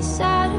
work.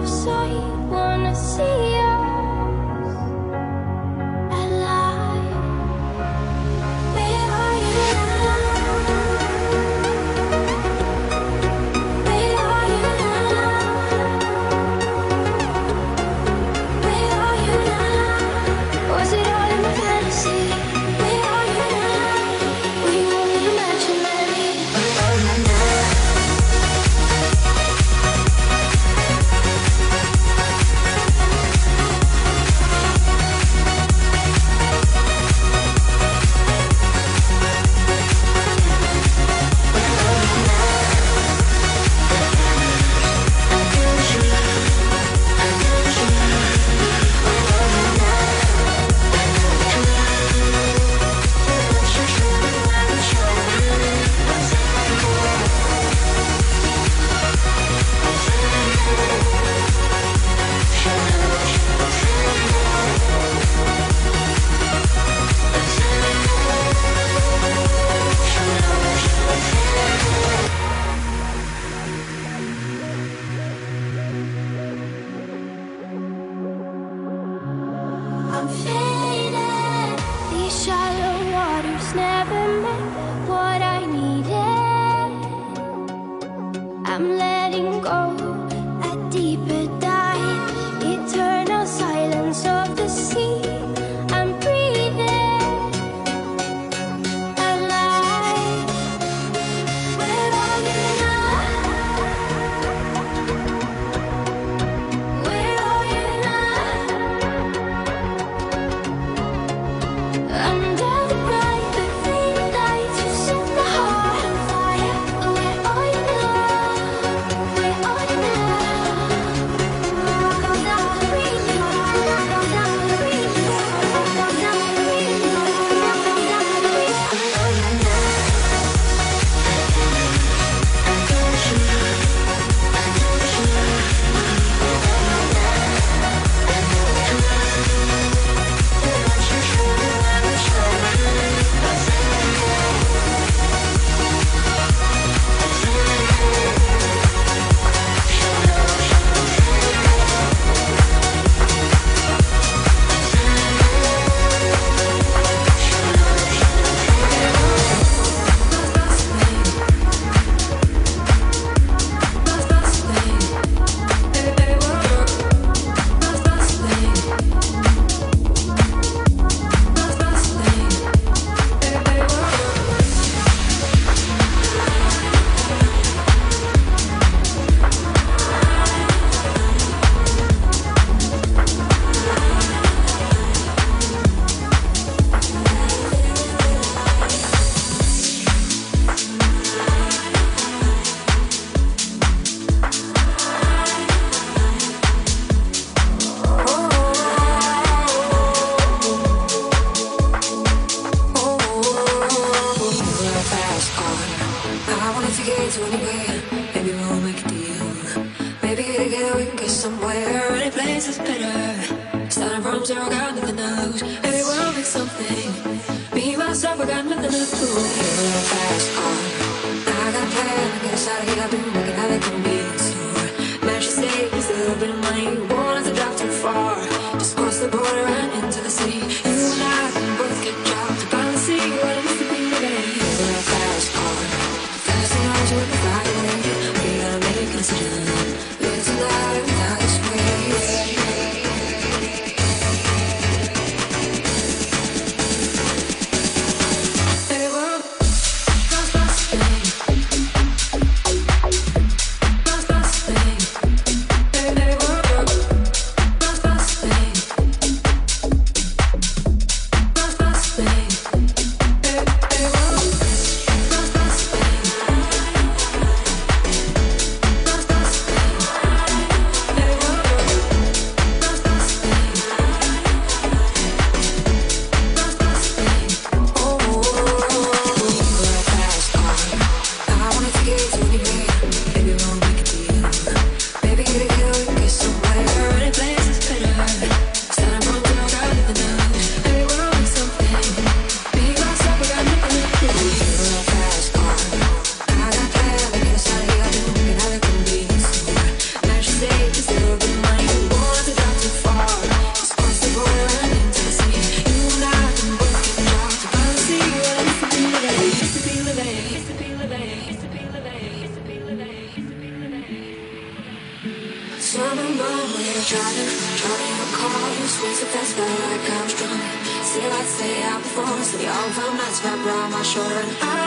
Wrapped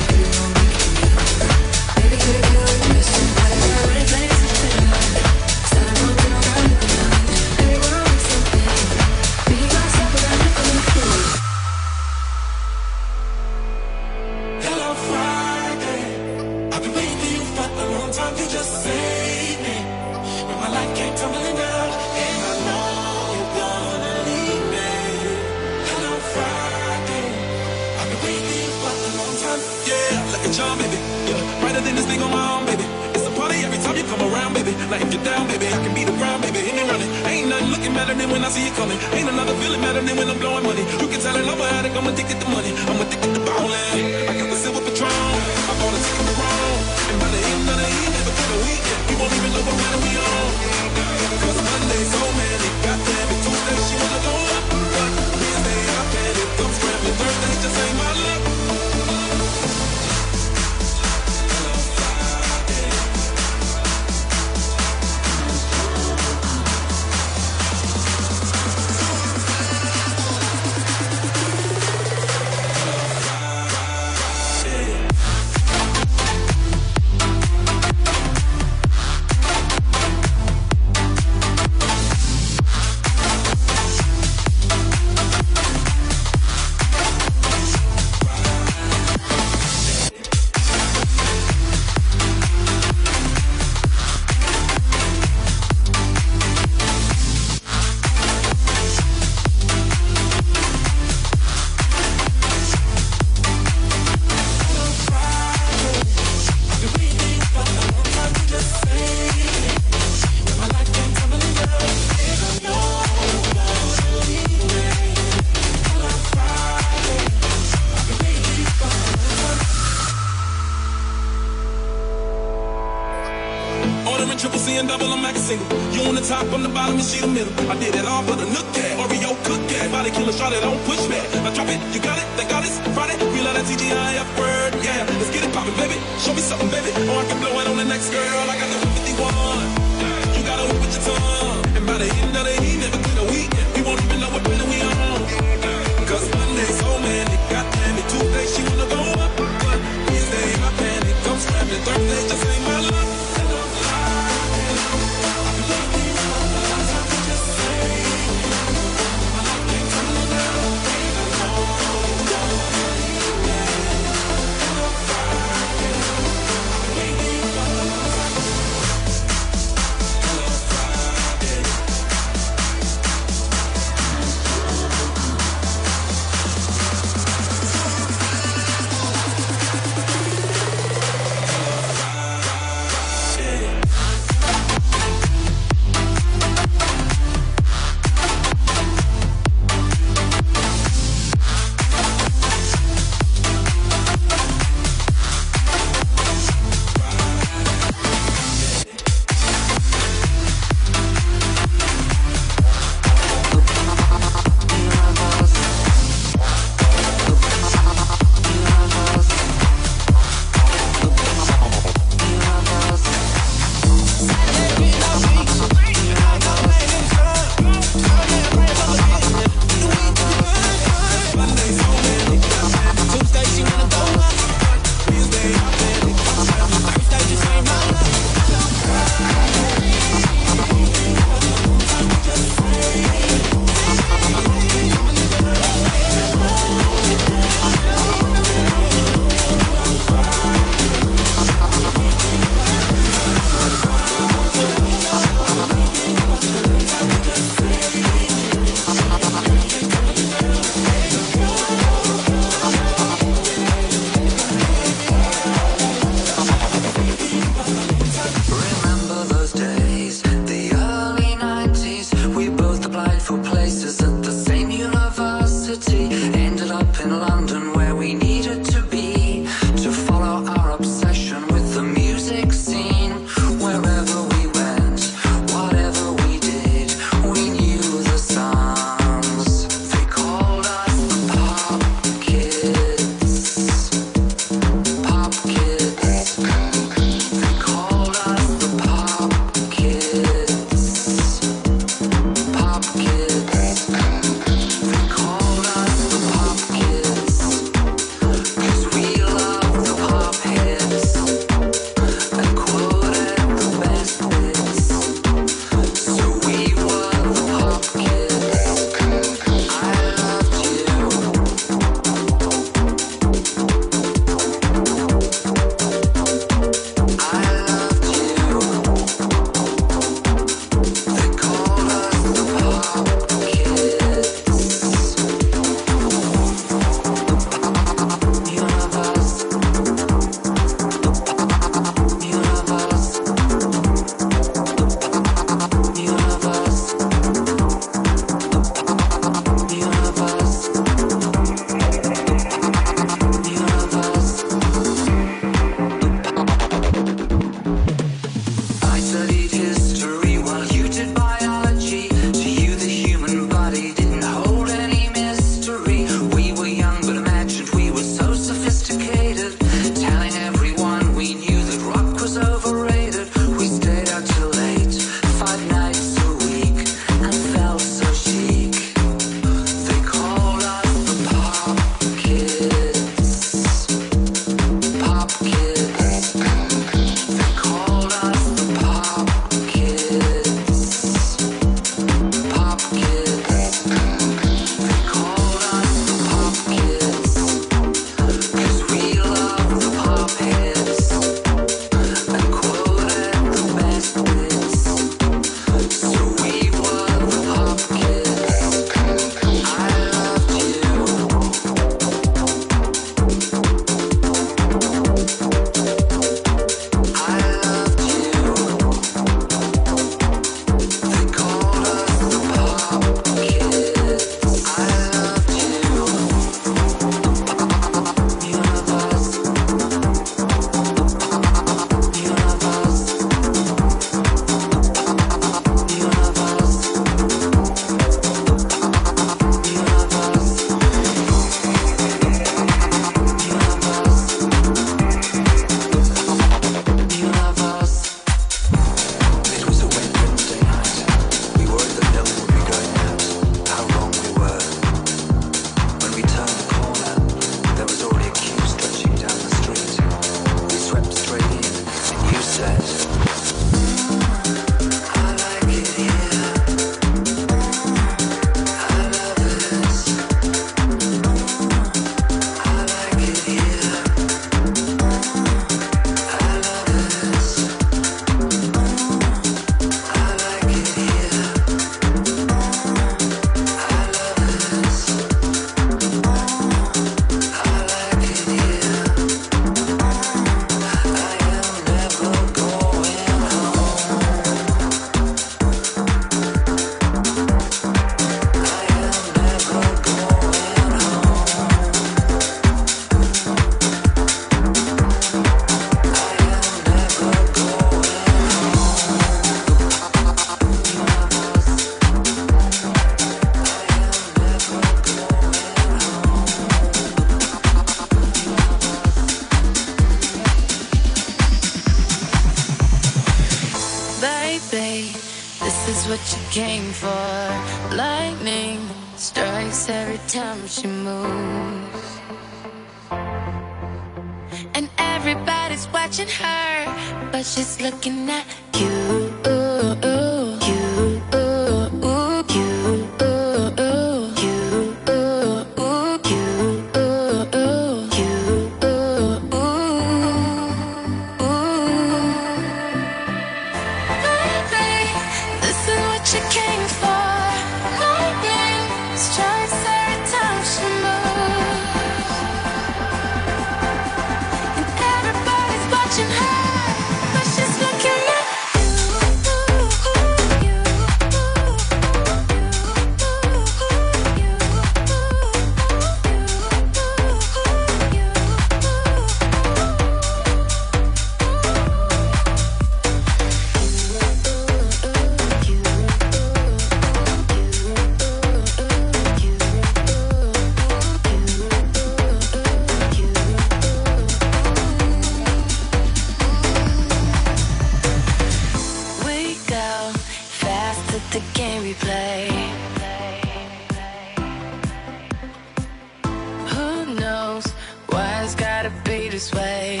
this way.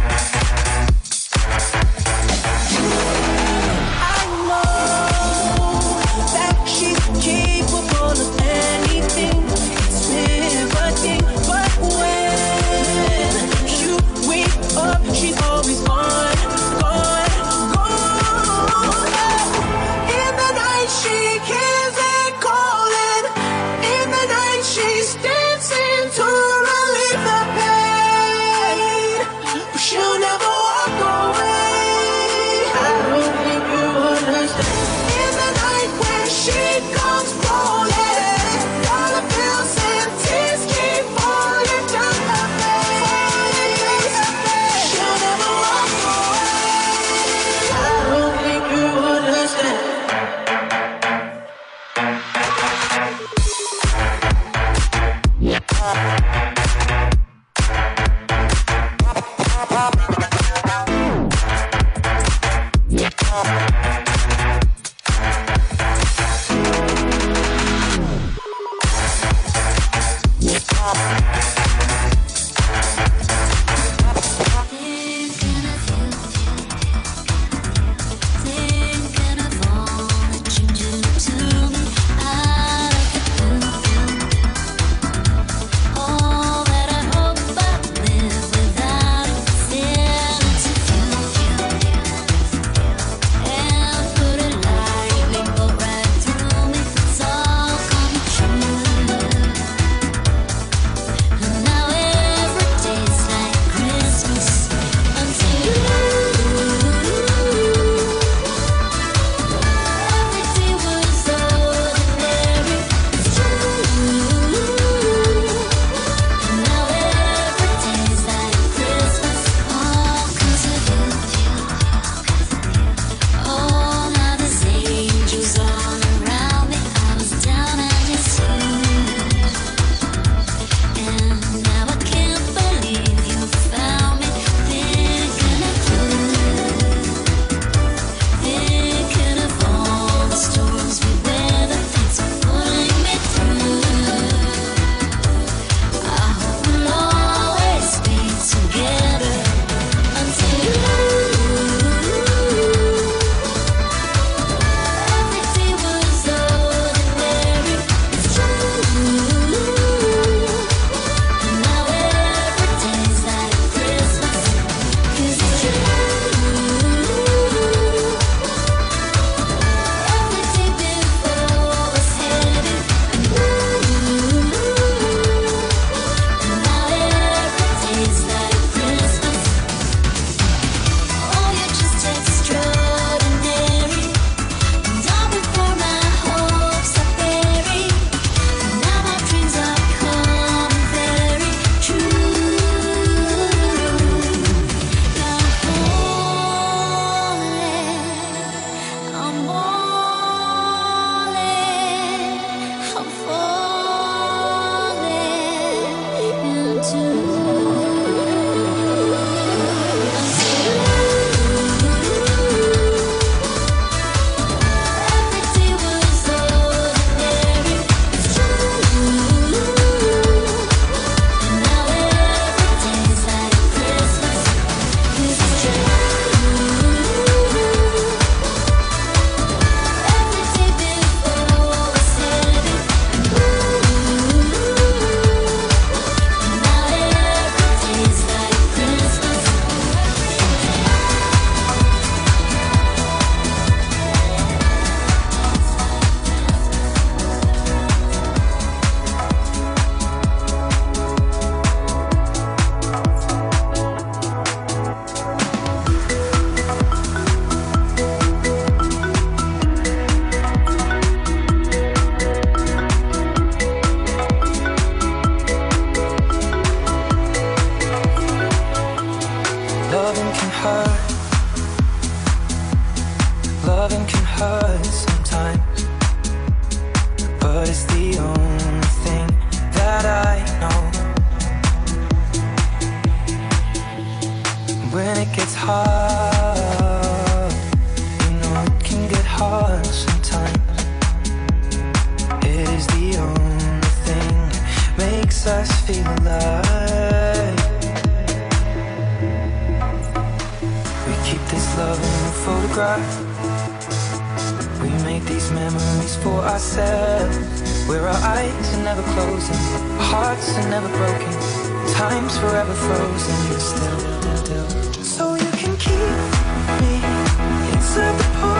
Hard sometimes. for ourselves. Where our eyes are never closing, our hearts are never broken, time's forever frozen. Still, still, still. So you can keep me inside the pool.